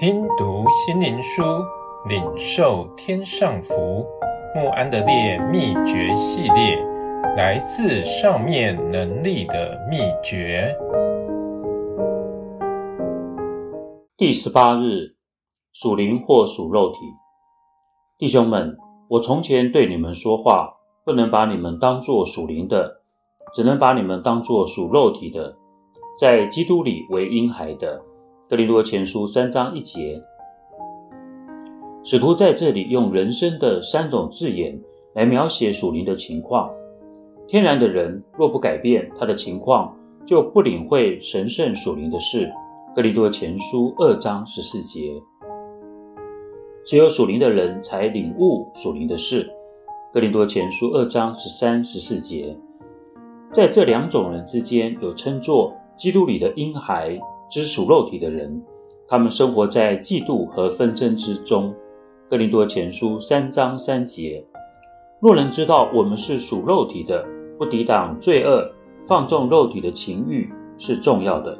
听读心灵书，领受天上福。穆安德烈秘诀系列，来自上面能力的秘诀。第十八日，属灵或属肉体。弟兄们，我从前对你们说话，不能把你们当作属灵的，只能把你们当作属肉体的，在基督里为婴孩的。格林多前书三章一节，使徒在这里用人生的三种字眼来描写属灵的情况。天然的人若不改变他的情况，就不领会神圣属灵的事。格林多前书二章十四节，只有属灵的人才领悟属灵的事。哥林多前书二章十三、十四节，在这两种人之间，有称作基督里的婴孩。之属肉体的人，他们生活在嫉妒和纷争之中。哥林多前书三章三节。若能知道我们是属肉体的，不抵挡罪恶，放纵肉体的情欲是重要的。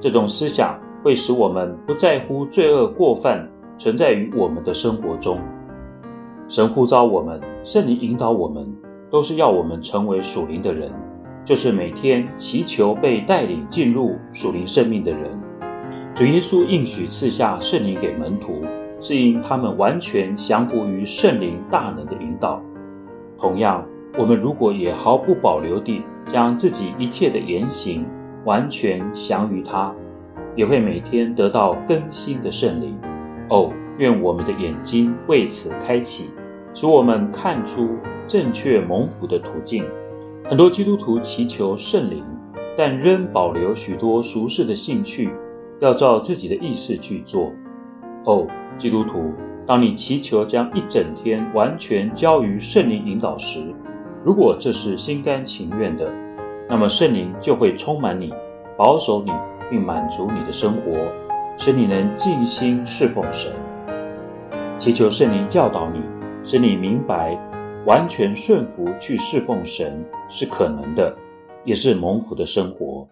这种思想会使我们不在乎罪恶过犯存在于我们的生活中。神呼召我们，圣灵引导我们，都是要我们成为属灵的人。就是每天祈求被带领进入属灵生命的人，主耶稣应许赐下圣灵给门徒，是因他们完全降服于圣灵大能的引导。同样，我们如果也毫不保留地将自己一切的言行完全降于他，也会每天得到更新的圣灵。哦，愿我们的眼睛为此开启，使我们看出正确蒙福的途径。很多基督徒祈求圣灵，但仍保留许多俗世的兴趣，要照自己的意思去做。哦，基督徒，当你祈求将一整天完全交于圣灵引导时，如果这是心甘情愿的，那么圣灵就会充满你，保守你，并满足你的生活，使你能尽心侍奉神。祈求圣灵教导你，使你明白。完全顺服去侍奉神是可能的，也是蒙福的生活。